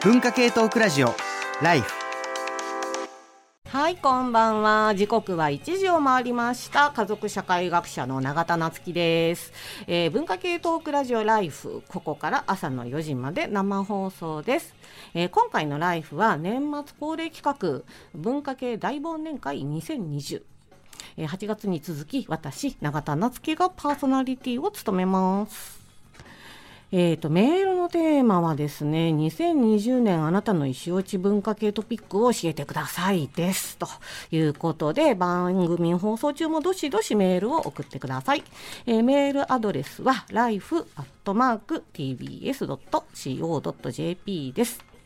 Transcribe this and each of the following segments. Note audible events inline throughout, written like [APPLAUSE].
文化系トークラジオライフはいこんばんは。時刻は1時を回りました。家族社会学者の永田夏樹です、えー、文化系トークラジオライフここから朝の4時まで生放送です、えー、今回のライフは年末恒例企画文化系大忘年会2020え8月に続き私永田夏樹がパーソナリティを務めます。えーと、メールのテーマはですね2020年あなたの石落ち文化系トピックを教えてくださいですということで番組放送中もどしどしメールを送ってください、えー、メールアドレスは life.tbs.co.jp です。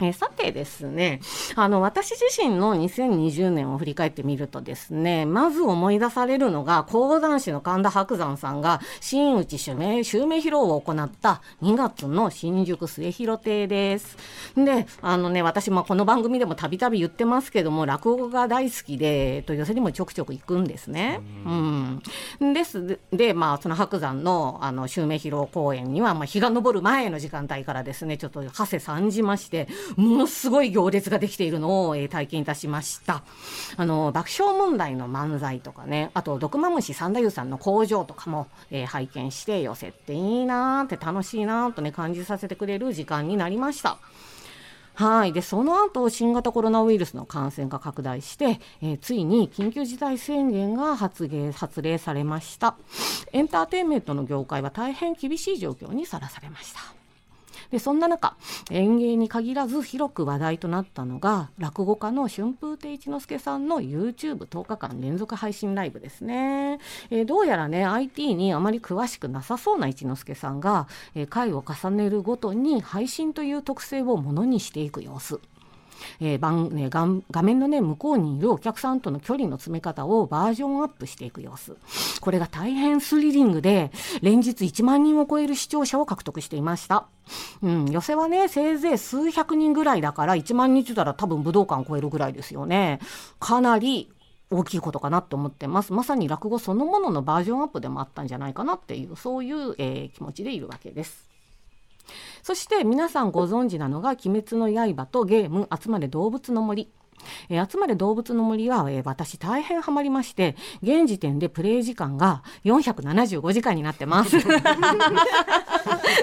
えー、さてですね、あの、私自身の2020年を振り返ってみるとですね、まず思い出されるのが、講談師の神田伯山さんが、新内襲名、襲名披露を行った2月の新宿末広亭です。で、あのね、私もこの番組でもたびたび言ってますけども、落語が大好きで、と寄せにもちょくちょく行くんですね。うん。ですで、まあ、その伯山の、あの、襲名披露公演には、まあ、日が昇る前の時間帯からですね、ちょっと、はせ参じまして、ものすごい行列ができているのを、えー、体験いたしました。あの、爆笑問題の漫才とかね、あと、毒まむし三太夫さんの工場とかも、えー、拝見して、寄せていいなーって楽しいなーとね、感じさせてくれる時間になりました。はい。で、その後、新型コロナウイルスの感染が拡大して、えー、ついに緊急事態宣言が発令、発令されました。エンターテインメントの業界は大変厳しい状況にさらされました。でそんな中演芸に限らず広く話題となったのが落語家の春風亭一之輔さんの YouTube10 日間連続配信ライブですね、えー、どうやらね IT にあまり詳しくなさそうな一之輔さんが、えー、回を重ねるごとに配信という特性をものにしていく様子。えー番ね、画面の、ね、向こうにいるお客さんとの距離の詰め方をバージョンアップしていく様子。これが大変スリリングで連日1万人を超える視聴者を獲得していました、うん、寄せはねせいぜい数百人ぐらいだから1万人って言ったら多分武道館を超えるぐらいですよね。かなり大きいことかなと思ってます。まさに落語そのもののバージョンアップでもあったんじゃないかなっていうそういう、えー、気持ちでいるわけです。そして皆さんご存知なのが「鬼滅の刃」とゲーム「集まれ動物の森」えー、集まれ動物の森は、えー、私大変ハマりまして現時点でプレイ時間が475時間になってます。[LAUGHS]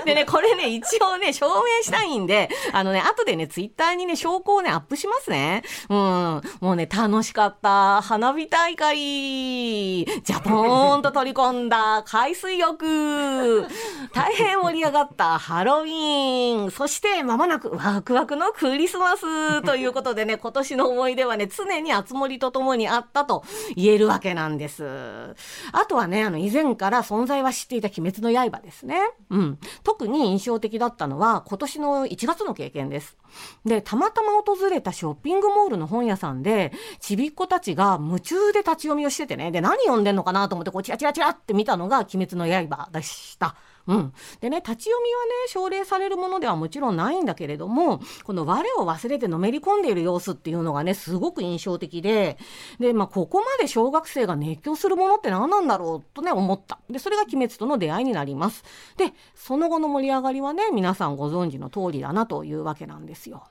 でねこれね一応ね証明したいんであのね後でねツイッターにね証拠をねアップしますね。うん。もうね楽しかった。花火大会。ジャポーンと取り込んだ。海水浴。大変盛り上がった。ハロウィン。そしてまもなくワクワクのクリスマスということでね今年の思い出はね、常に熱盛とともにあったと言えるわけなんです。あとはね、あの、以前から存在は知っていた鬼滅の刃ですね。うん。特に印象的だったのは、今年の1月の経験です。で、たまたま訪れたショッピングモールの本屋さんで、ちびっ子たちが夢中で立ち読みをしててね、で、何読んでんのかなと思って、こう、チラチラチラって見たのが、鬼滅の刃でした。うん、でね立ち読みはね奨励されるものではもちろんないんだけれどもこの我を忘れてのめり込んでいる様子っていうのがねすごく印象的でで、まあ、ここまで小学生が熱狂するものって何なんだろうとね思った。でそれが鬼滅との出会いになります。でその後の盛り上がりはね皆さんご存知の通りだなというわけなんですよ。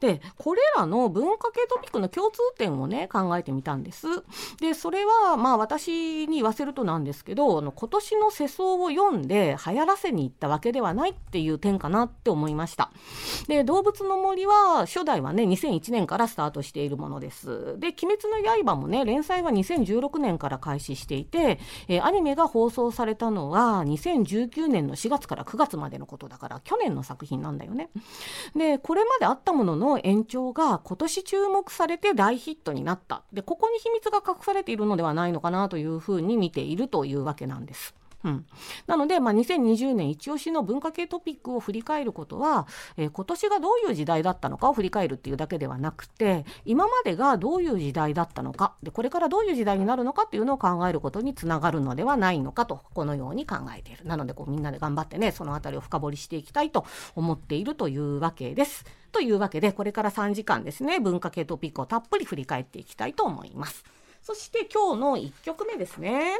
でこれらの文化系トピックの共通点をね考えてみたんです。でそれはまあ私に言わせるとなんですけど今年の世相を読んで流行らせに行ったわけではないっていう点かなって思いました。で動物の森は初代はね2001年からスタートしているものです。で鬼滅の刃もね連載は2016年から開始していて、えー、アニメが放送されたのは2019年の4月から9月までのことだから去年の作品なんだよね。でこれまであったもののの延長が今年注目されて大ヒットになったでここに秘密が隠されているのではないのかなというふうに見ているというわけなんです。うん、なので、まあ、2020年一押しの文化系トピックを振り返ることは、えー、今年がどういう時代だったのかを振り返るっていうだけではなくて今までがどういう時代だったのかでこれからどういう時代になるのかっていうのを考えることにつながるのではないのかとこのように考えているなのでこうみんなで頑張ってねその辺りを深掘りしていきたいと思っているというわけです。というわけでこれから3時間ですね文化系トピックをたっぷり振り返っていきたいと思います。そして今日の1曲目ですね。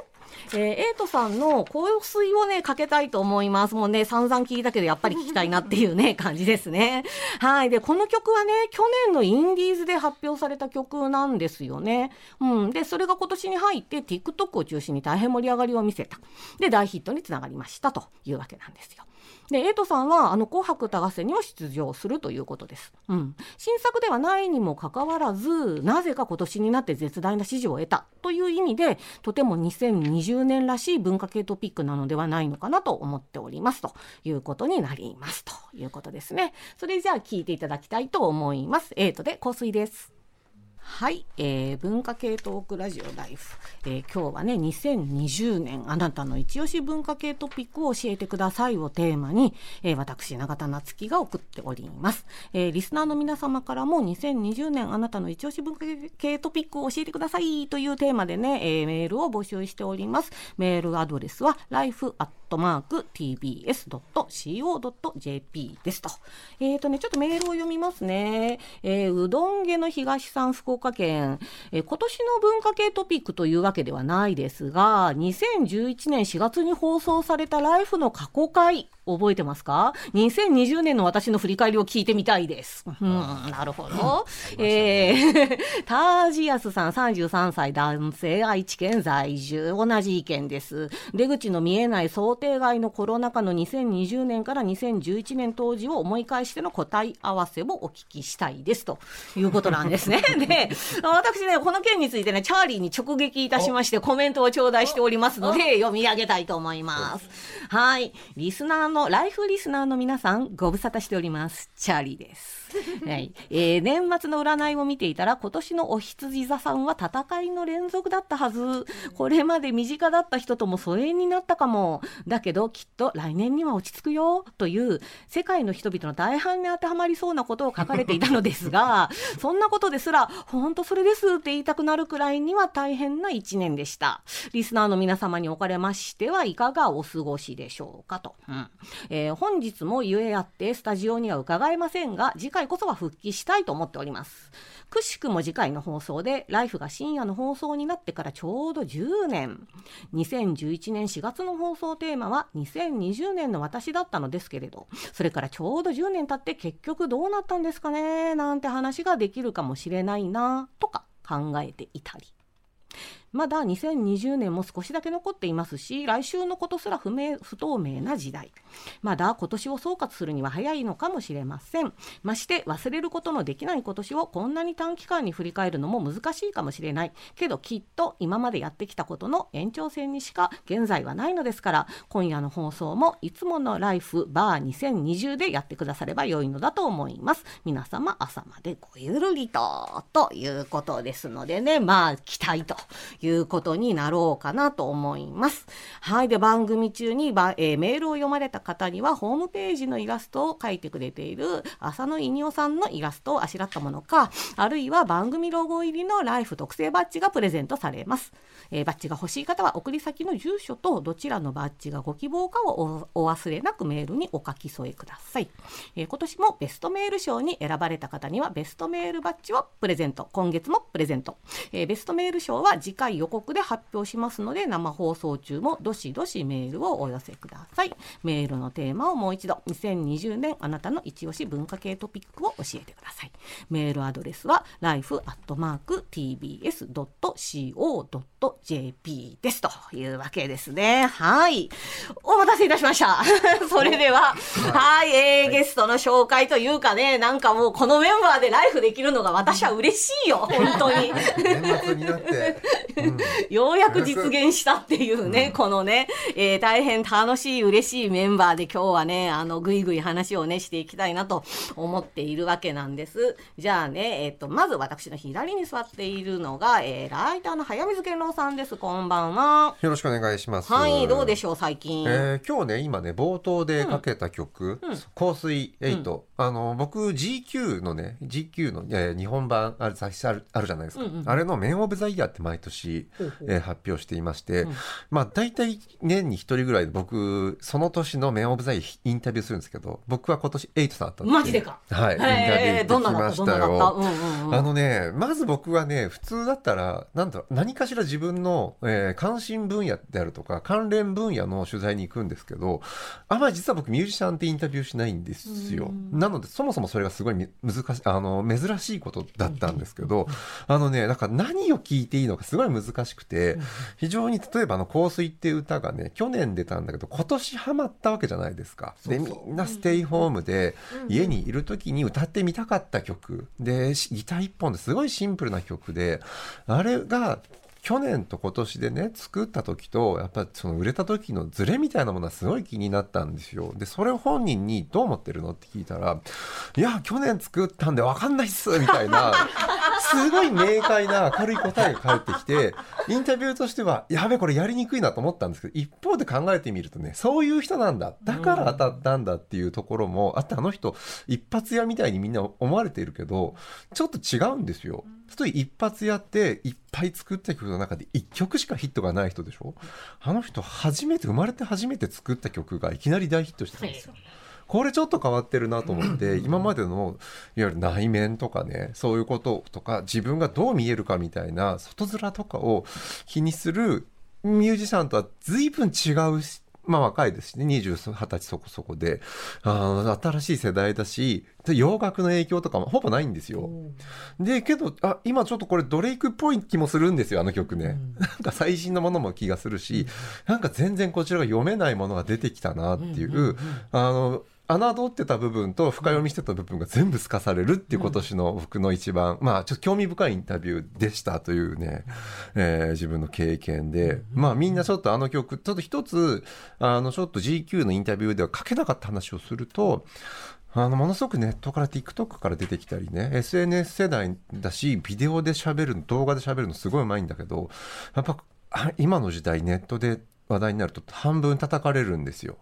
えー、エイトさんの香水をね、かけたいと思います。もうね、散々聞いたけど、やっぱり聞きたいなっていうね、感じですね。[LAUGHS] はい。で、この曲はね、去年のインディーズで発表された曲なんですよね。うん。で、それが今年に入って TikTok を中心に大変盛り上がりを見せた。で、大ヒットにつながりましたというわけなんですよ。で、エイトさんは、あの、紅白歌合戦にも出場するということです。うん。新作ではないにもかかわらず、なぜか今年になって絶大な支持を得たという意味で、とても2020年らしい文化系トピックなのではないのかなと思っております。ということになります。ということですね。それじゃあ聞いていただきたいと思います。エイトで香水です。はい、えー、文化系トークラジオライフ、えー、今日はね2020年あなたの一押し文化系トピックを教えてくださいをテーマに、えー、私永田夏樹が送っております、えー、リスナーの皆様からも2020年あなたの一押し文化系トピックを教えてくださいというテーマでね、えー、メールを募集しております。メールアドレスは life@ トマーク tbs.co.jp ですと。えっ、ー、とね、ちょっとメールを読みますね。えー、うどん家の東さん福岡県、えー、今年の文化系トピックというわけではないですが、2011年4月に放送されたライフの過去回、覚えてますか ?2020 年の私の振り返りを聞いてみたいです。うん、なるほど。えー、[LAUGHS] タージアスさん33歳男性愛知県在住同じ意見です。出口の見えない想定外のコロナ禍の2020年から2011年当時を思い返しての答え合わせをお聞きしたいですということなんですね。[LAUGHS] で、私ね、この件についてね、チャーリーに直撃いたしましてコメントを頂戴しておりますので読み上げたいと思います。はい。リスナーのライフリスナーの皆さん、ご無沙汰しております。チャーリーです。[LAUGHS] はい。えー、年末の占いを見ていたら、今年のお羊座さんは戦いの連続だったはず。これまで身近だった人とも疎遠になったかも。だけど、きっと来年には落ち着くよ。という、世界の人々の大半に当てはまりそうなことを書かれていたのですが、[LAUGHS] そんなことですら、本当それですって言いたくなるくらいには大変な一年でした。リスナーの皆様におかれましては、いかがお過ごしでしょうかと。うんえー、本日もゆえあって、スタジオには伺えませんが、次回こそは復帰したいと思っております。くしくも次回の放送で、ライフが深夜の放送になってからちょうど10年。2011年4月の放送テーマは2020年の私だったのですけれど、それからちょうど10年経って結局どうなったんですかねなんて話ができるかもしれないなとか考えていたり。まだ2020年も少しだけ残っていますし、来週のことすら不明、不透明な時代。まだ今年を総括するには早いのかもしれません。まして忘れることのできない今年をこんなに短期間に振り返るのも難しいかもしれない。けどきっと今までやってきたことの延長線にしか現在はないのですから、今夜の放送もいつものライフバー2020でやってくだされば良いのだと思います。皆様朝までごゆるりと、ということですのでね、まあ期待ということになろうかなと思います。はい。で、番組中に、えー、メールを読まれた方には、ホームページのイラストを描いてくれている浅野稲夫さんのイラストをあしらったものか、あるいは番組ロゴ入りのライフ特製バッジがプレゼントされます。えー、バッジが欲しい方は、送り先の住所とどちらのバッジがご希望かをお忘れなくメールにお書き添えください。えー、今年もベストメール賞に選ばれた方には、ベストメールバッジをプレゼント。今月もプレゼント。えー、ベストメール賞は次回回予告で発表しますので生放送中もどしどしメールをお寄せください。メールのテーマをもう一度2020年あなたの一押し文化系トピックを教えてください。メールアドレスは life.tbs.co.jp です。というわけですね。はい。お待たせいたしました。[LAUGHS] それでははい、えー、ゲストの紹介というかねなんかもうこのメンバーでライフできるのが私は嬉しいよ。本当に。年末になって。ようやく実現したっていうね、このね、えー、大変楽しい、嬉しいメンバーで今日はね、あの、ぐいぐい話をね、していきたいなと思っているわけなんです。じゃあね、えっ、ー、と、まず私の左に座っているのが、えー、ライターの早水健郎さんです。こんばんは。よろしくお願いします。はい、どうでしょう、最近。えー、今日ね、今ね、冒頭でかけた曲、うんうん、香水8、うん、あの、僕 GQ のね、GQ の、えー、日本版ある雑誌あるあるじゃないですか。うんうん、あれのメンオブザイヤーって毎年年、えー発表していまして、うん。まあ大体年に一人ぐらい僕その年のメンオブザイインタビューするんですけど僕は今年エイトさんだったんですマジでか？はい、インタビューへえどんな行ってきました？よ。あのね、まず僕はね、普通だったら、なんだ何かしら自分の、えー関心分野であるとか、関連分野の取材に行くんですけど、あまり実は僕ミュージシャンってインタビューしないんですよ。なので、そもそもそれがすごいみ難しい、あの、珍しいことだったんですけど、あのね、だから何を聞いていいのかすごい難しくて、非常に例えばあの、香水っていう歌がね、去年出たんだけど、今年ハマったわけじゃないですか。で、みんなステイホームで、家にいる時に歌ってみたかった曲。でしギター一本ですごいシンプルな曲であれが去年と今年でね作った時とやっぱりその売れた時のズレみたいなものはすごい気になったんですよ。でそれを本人にどう思ってるのって聞いたら「いや去年作ったんで分かんないっす」みたいなすごい明快な明るい答えが返ってきてインタビューとしてはやべこれやりにくいなと思ったんですけど一方で考えてみるとねそういう人なんだだから当たったんだっていうところもあってあの人一発屋みたいにみんな思われているけどちょっと違うんですよ。一発やっていっぱい作った曲の中で1曲しかヒットがない人でしょ？あの人初めて生まれて初めて作った曲がいきなり大ヒットしてたんですよ。これちょっと変わってるなと思って今までのいわゆる内面とかねそういうこととか自分がどう見えるかみたいな外面とかを気にするミュージシャンとは随分違うしまあ若いですしね20歳そこそこで。新しい世代だしで洋楽の影響とかもほぼないんですよ。でけどあ今ちょっとこれドレイクっぽい気もするんですよあの曲ね、なんか最新のものも気がするし、なんか全然こちらが読めないものが出てきたなっていう、あの侮ってた部分と深読みしてた部分が全部透かされるっていう今年の僕の一番、まあちょっと興味深いインタビューでしたというね、えー自分の経験で、まあみんなちょっとあの曲ちょっと一つあのちょっと GQ のインタビューでは書けなかった話をするとあのものすごくネットから TikTok から出てきたりね SNS 世代だしビデオで喋るの動画で喋るのすごいうまいんだけどやっぱあ今の時代ネットで話題になると半分叩かれるんですよ。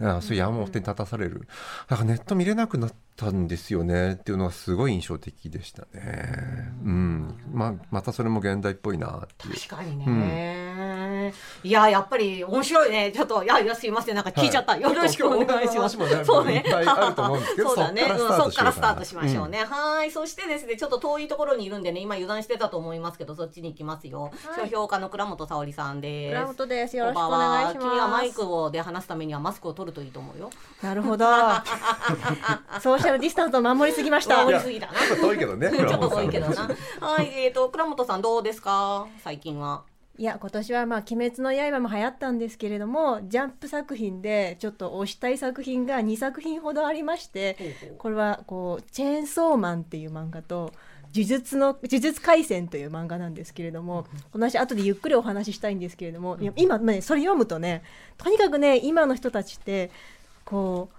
あそういう山手に立たされる。だからネット見れなくなったんですよね。っていうのがすごい印象的でしたね。うん。まあ、またそれも現代っぽいなっていう。確かにね、いややっぱり面白いね。ちょっといやいやすいません。なんか聞いちゃった、はい。よろしくお願いします。そうね。そうだね。うんそっからスタートしましょうね、はい。そしてですねちょっと遠いところにいるんでね今油断してたと思いますけどそっちに行きますよ、書評家の倉本沙織さんです。倉本です。よろしくお願いします。君はマイクをで話すためにはマスクを取るといいと思うよ。なるほど。ソーシャルディスタンスを守りすぎました。守りすぎだなちょっと遠いけどね。[LAUGHS] ちょっと遠いけどなはいえーと倉本さんどうですか？最近はいや今年はまあ鬼滅の刃も流行ったんですけれども、ジャンプ作品でちょっと推したい作品が2作品ほどありまして、これはこうチェーンソーマンっていう漫画と。呪術の呪術廻戦という漫画なんですけれども、この話後でゆっくりお話ししたいんですけれども、今ねそれ読むとね、とにかくね今の人たちってこう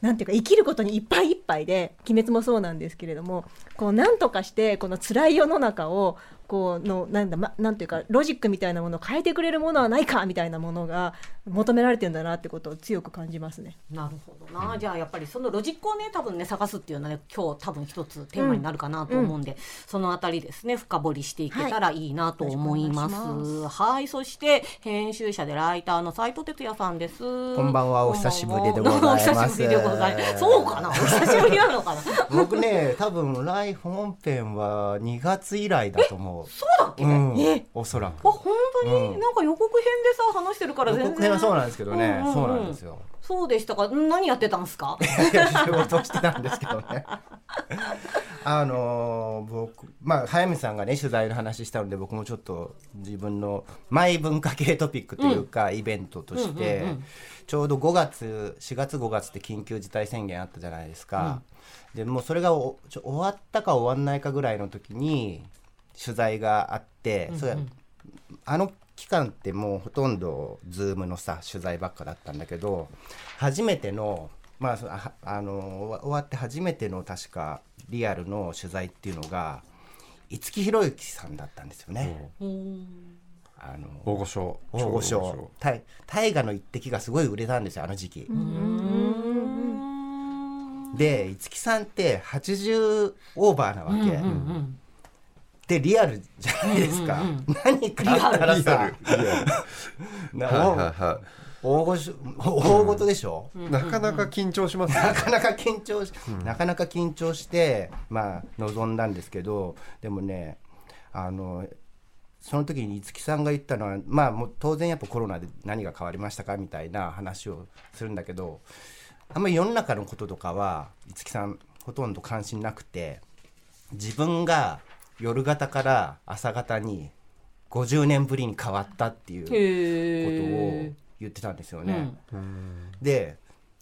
なんていうか生きることにいっぱいいっぱいで鬼滅もそうなんですけれどもこうなんとかしてこの辛い世の中をこうのなんだ、ま、なんていうかロジックみたいなものを変えてくれるものはないかみたいなものが求められてるんだなってことを強く感じますね。なるほどな、じゃあやっぱりそのロジックをね多分ね探すっていうのはね今日多分一つテーマになるかなと思うんで、そのあたりですね深掘りしていけたらいいなと思います。はいはい、そして編集者でライターの斉藤哲也さんです。こんばんはお久しぶりでございますお久しぶりでございます。そうかな、お久しぶりなのかな。僕ね多分ライフ本編は2月以来だと思うそうだっけ？うん。え、おそらく。あ本当に、うん。なんか予告編でさ話してるから全然。予告編はそうなんですけどね、うんうんうん。そうなんですよ。そうでしたか？ん何やってたんですか？[LAUGHS] 仕事してたんですけどね。[LAUGHS] あのー僕まあ早見さんがね取材の話したので僕もちょっと自分のマイ文化系トピックというか、イベントとして、うんうんうん。ちょうど5月4月5月って緊急事態宣言あったじゃないですか、でもうそれがおちょ終わったか終わんないかぐらいの時に取材があって、それあの期間ってもうほとんど Zoom のさ取材ばっかだったんだけど初めてのまあそああの終わって初めての確かリアルの取材っていうのが五木ひろゆきさんだったんですよね。あの大御所。大御所大大河の一滴がすごい売れたんですよあの時期。で五木さんって80オーバーなわけ。ってリアルじゃないですか、うんうん何かあったらリアさ大ごし大ごとでしょ、いなかなか緊張しますねなかなか緊張し、なかなか緊張してまあ臨んだんですけどでもねあのその時に五木さんが言ったのはまあもう当然やっぱコロナで何が変わりましたかみたいな話をするんだけどあんまり世の中のこととかは五木さんほとんど関心なくて自分が夜型から朝型に50年ぶりに変わったっていうことを言ってたんですよね。で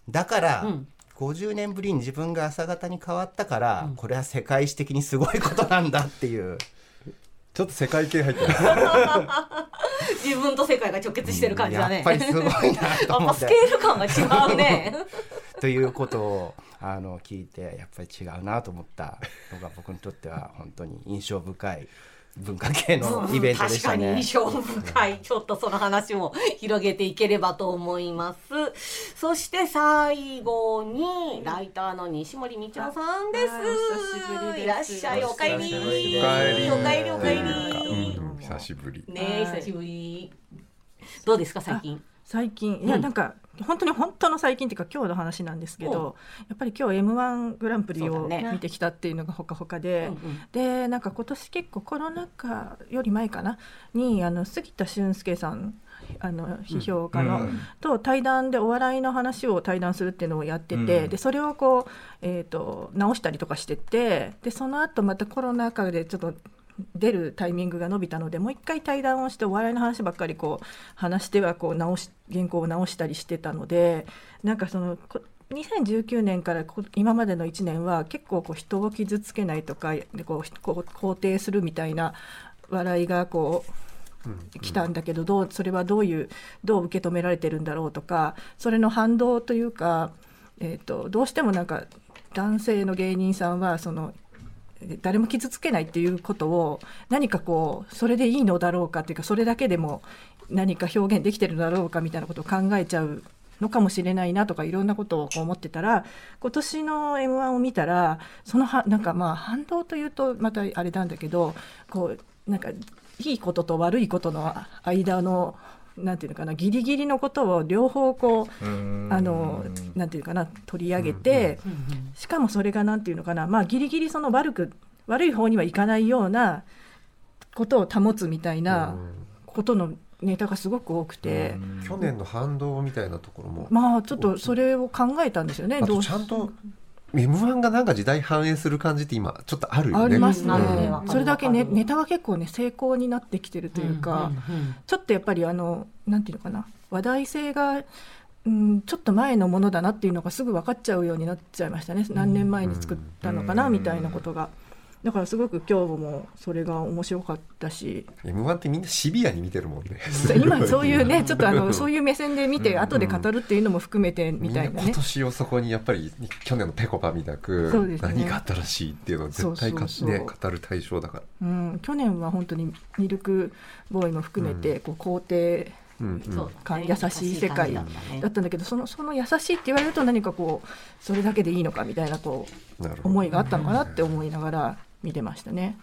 だから、うん。50年ぶりに自分が朝方に変わったから、これは世界史的にすごいことなんだっていう。ちょっと世界系入って [LAUGHS] 自分と世界が直結してる感じだね。やっぱりすごいなと思って。[LAUGHS] ケール感が違うね。ということをあの聞いてやっぱり違うなと思ったのが僕にとっては本当に印象深い文化系のイベントでした確かにね。印象深い。ちょっとその話も広げていければと思います。そして最後にライターの西森道夫さんです。久しぶりです。いらっしゃい。おかえり。おかえりおかえり。おかえうんり久しぶり。ね久しぶり。どうですか最近？最近いやうんなんか、本当に本当の最近っていうか今日の話なんですけうんどやっぱり今日 m 1グランプリを見てきたっていうのがほかほかで、うんうんでなんか今年結構コロナ禍より前かなにあの杉田俊介さんあの批評家の、うんと対談でお笑いの話を対談するっていうのをやってて、うん。でそれをこう、えー、と直したりとかしててでその後またコロナ禍でちょっと出るタイミングが伸びたのでもう一回対談をしてお笑いの話ばっかりこう話してはこう直し原稿を直したりしてたのでなんかそのこ2019年からこ今までの1年は結構こう人を傷つけないとかでこうこう肯定するみたいな笑いがこう来たんだけどどうそれはどういうどう受け止められてるんだろうとかそれの反動というか、えー、とどうしてもなんか男性の芸人さんはそのえ誰も傷つけないっていうことを何かこうそれでいいのだろうかっていうかそれだけでも何か表現できてるのだろうかみたいなことを考えちゃうのかもしれないなとかいろんなことをこう思ってたら今年の m 1を見たらそのはなんかまあ反動というとまたあれなんだけどこうなんかいいことと悪いことの間のなんていうのかなギリギリのことを両方こうあのなんていうかな取り上げて、しかもそれがなんていうのかなまあギリギリその悪く悪い方にはいかないようなことを保つみたいなことのネタがすごく多くて、去年の反動みたいなところも。まあちょっとそれを考えたんですよね。あとどうちゃんと m 1がなんか時代反映する感じって今ちょっとあるよね。ありますね。なるほどねわかるそれだけねネタは結構ね成功になってきてるというか、うんうんちょっとやっぱりあのなんていうのかな話題性が、うん、ちょっと前のものだなっていうのがすぐ分かっちゃうようになっちゃいましたね。何年前に作ったのかなみたいなことが。だからすごく今日もそれが面白かったし。m 1ってみんなシビアに見てるもんね。今そういうね [LAUGHS] ちょっとあのそういう目線で見てうん。後で語るっていうのも含めてみたいなね。みんな今。年をそこにやっぱり去年のぺこぱみたく、何が新しいっていうのを絶対かそうそうそう。ね語る対象だから、うん、去年は本当にミルクボーイも含めてこう肯定うんうん。そうか優しい世界だったんだけどそのその優しいって言われると何かこうそれだけでいいのかみたいなこう思いがあったのかなって思いながら見てましたね。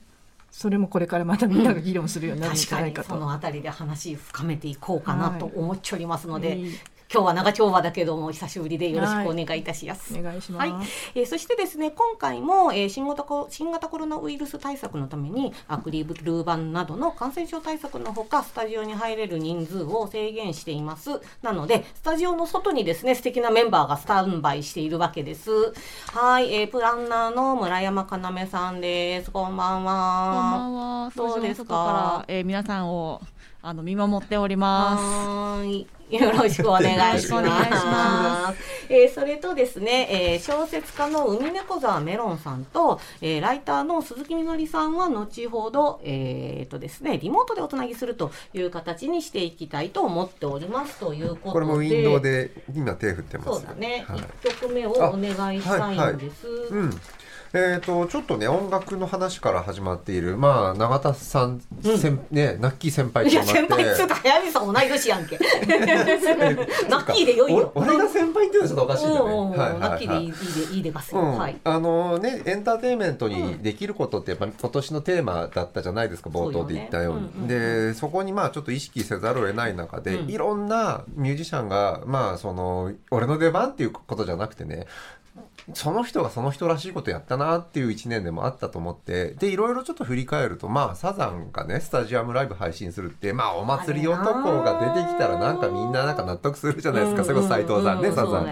それもこれからまたみんなが議論するようになるんじゃないかと。そのあたりで話深めていこうかなと思っておりますので、いい今日は長丁場だけども久しぶりでよろしくお願いいたします。お願いします。はい、えーそしてですね今回も、えー新型コ新型コロナウイルス対策のためにアクリル板などの感染症対策のほかスタジオに入れる人数を制限していますなのでスタジオの外にですね素敵なメンバーがスタンバイしているわけですはい、えープランナーの村山かなめさんですこんばんこんばはんは。どうですか？えー皆さんをあの見守っております。はーい。よろしくお願いします。えーそれとですね、えー小説家の海猫沢メロンさんと、えーライターの鈴木みのりさんは後ほど、えーとですね、リモートでおつなぎするという形にしていきたいと思っておりますということで。これもウィンドウで今手振ってますそうだね。はい一、曲目をお願いしたいんです。うんえー、とちょっとね音楽の話から始まっているまあ永田さん、先ねナッキー先輩いやとなって。先輩っつうか早見さん同い年やんけ。[LAUGHS] ナッキーでよいよ。お俺が先輩っていうのはちょっとおかしいよね。うんうんうん。はいはいナッキーでいはいいいいでいいでがすよ、うん。はい。あのねエンターテインメントにできることってやっぱり今年のテーマだったじゃないですか冒頭で言ったように。ね。うんうん。でそこにまあちょっと意識せざるを得ない中で、うん。いろんなミュージシャンがまあその俺の出番っていうことじゃなくてねその人がその人らしいことやったなっていう1年でもあったと思ってでいろいろちょっと振り返るとまあサザンがねスタジアムライブ配信するってまあお祭り男が出てきたらなんかみんななんか納得するじゃないですか。それこそ斎藤さんねサザン。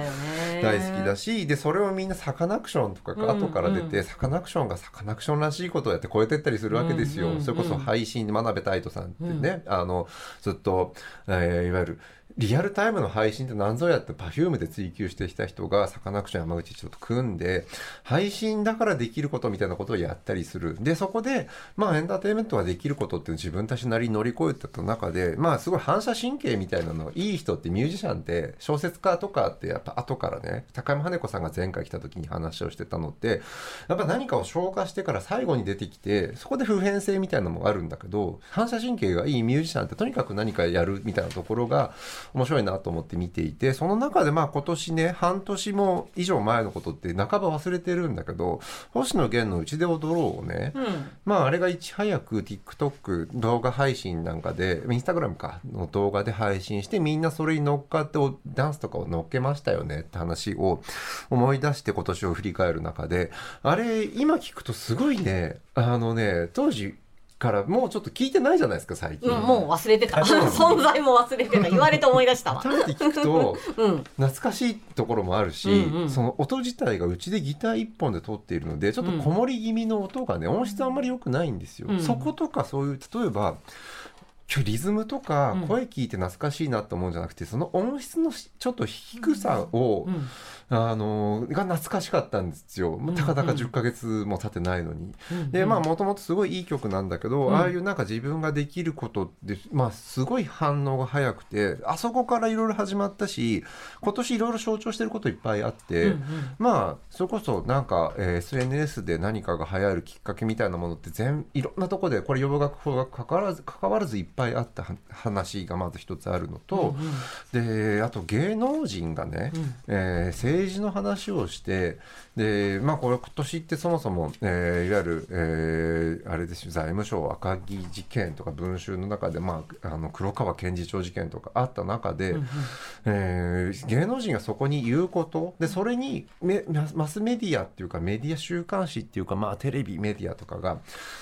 大好きだしでそれをみんなサカナクションとかが後から出て、サカナクションがサカナクションらしいことをやって超えてったりするわけですよ、それこそ配信で真鍋太斗さんってね、あのずっと、えーいわゆるリアルタイムの配信って何ぞやって Perfume で追求してきた人がサカナクション山口ちょっと組んで配信だからできることみたいなことをやったりする。でそこでまあエンターテインメントができることって自分たちなりに乗り越えてた中でまあすごい反射神経みたいなのいい人ってミュージシャンって小説家とかってやっぱ後からね高山羽子さんが前回来た時に話をしてたのってやっぱ何かを消化してから最後に出てきてそこで普遍性みたいなのもあるんだけど反射神経がいいミュージシャンってとにかく何かやるみたいなところが面白いなと思って見ていてその中でまあ今年ね半年も以上前のことって半ば忘れてるんだけど星野源の「うちで踊ろう」をね、うん。まああれがいち早く TikTok 動画配信なんかでインスタグラムかの動画で配信してみんなそれに乗っかっておダンスとかを乗っけましたよねって話を思い出して今年を振り返る中で。あれ今聞くとすごいねあのね当時からもうちょっと聞いてないじゃないですか最近。うん、もう忘れてた。存在も忘れてた。言われて思い出したわ。改めて聞くとうん。懐かしいところもあるし、うんうん。その音自体がうちでギター一本で撮っているのでちょっとこもり気味の音がね、音質あんまり良くないんですよ、うん。そことかそういう例えば今日リズムとかうん。声聞いて懐かしいなと思うんじゃなくてその音質のしちょっと低さを、うんあのが懐かしかったんですよ、んたかだか10ヶ月も経ってないのに。うんでまあもともとすごいいい曲なんだけど、うん。ああいうなんか自分ができることってまあすごい反応が早くてあそこからいろいろ始まったし今年いろいろ象徴してることいっぱいあって、うんうん。まあそれこそなんか、えー SNS で何かが流行るきっかけみたいなものって全いろんなとこでこれ洋楽邦楽関わらず関わらずいっぱいあったは話がまず一つあるのと、であと芸能人がね、うん。えー政治の話をしてでまあこれ今年ってそもそも、えーいわゆる、えーあれですよ財務省赤木事件とか文集の中で、まあ、あの黒川検事長事件とかあった中で、えー芸能人がそこに言うことでそれにメママスメディアっていうかメディア週刊誌っていうか、まあ、テレビメディアとかが、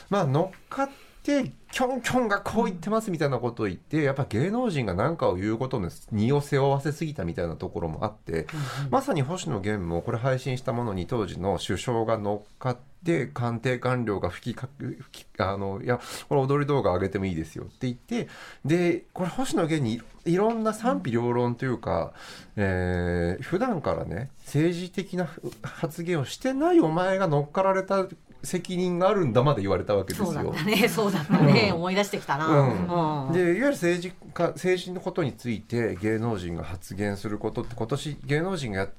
まあ、乗っかってキョンキョンがこう言ってますみたいなことを言ってやっぱ芸能人が何かを言うことに荷を背負わせすぎたみたいなところもあって、まさに星野源もこれ配信したものに当時の首相が乗っかって官邸官僚が吹きか吹きあのいやこれ踊り動画上げてもいいですよって言ってでこれ星野源にいろんな賛否両論というか、えー普段からね政治的な発言をしてないお前が乗っかられた責任があるんだまで言われたわけですよ。そうだっ。たね。[LAUGHS] そうだったね、思い出してきたな、うん。うん。でいわゆる政治家政治のことについて芸能人が発言することって今年芸能人がや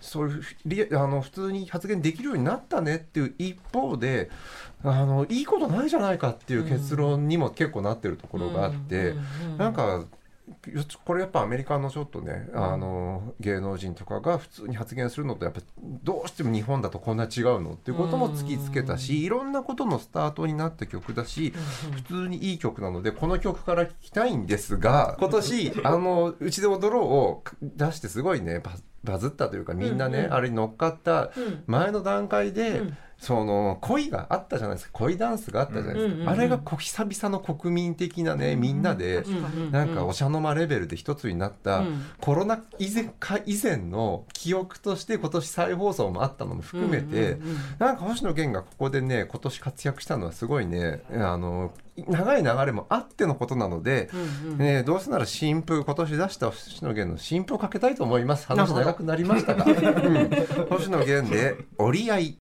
そういうリあの普通に発言できるようになったねっていう一方であのいいことないじゃないかっていう結論にも結構なってるところがあって、なんかよこれやっぱアメリカのちょっとね、あの芸能人とかが普通に発言するのとやっぱどうしても日本だとこんな違うのっていうことも突きつけたし、いろんなことのスタートになった曲だし、普通にいい曲なのでこの曲から聴きたいんですが今年あの「うちで踊ろう」を出してすごいねババズったというかみんなね、あれに乗っかったうん。前の段階で、うんその恋があったじゃないですか。恋ダンスがあったじゃないですか、うんあれが久々の国民的なねみんなで、うんなんかお茶の間レベルで一つになった、うん。コロナ以前か以前の記憶として今年再放送もあったのも含めて、うんうんうん。なんか星野源がここでね今年活躍したのはすごいねあの長い流れもあってのことなので、うんうん。ね、どうせなら新風今年出した星野源の新風をかけたいと思います。話長くなりましたが、[LAUGHS] うん。星野源で折り合い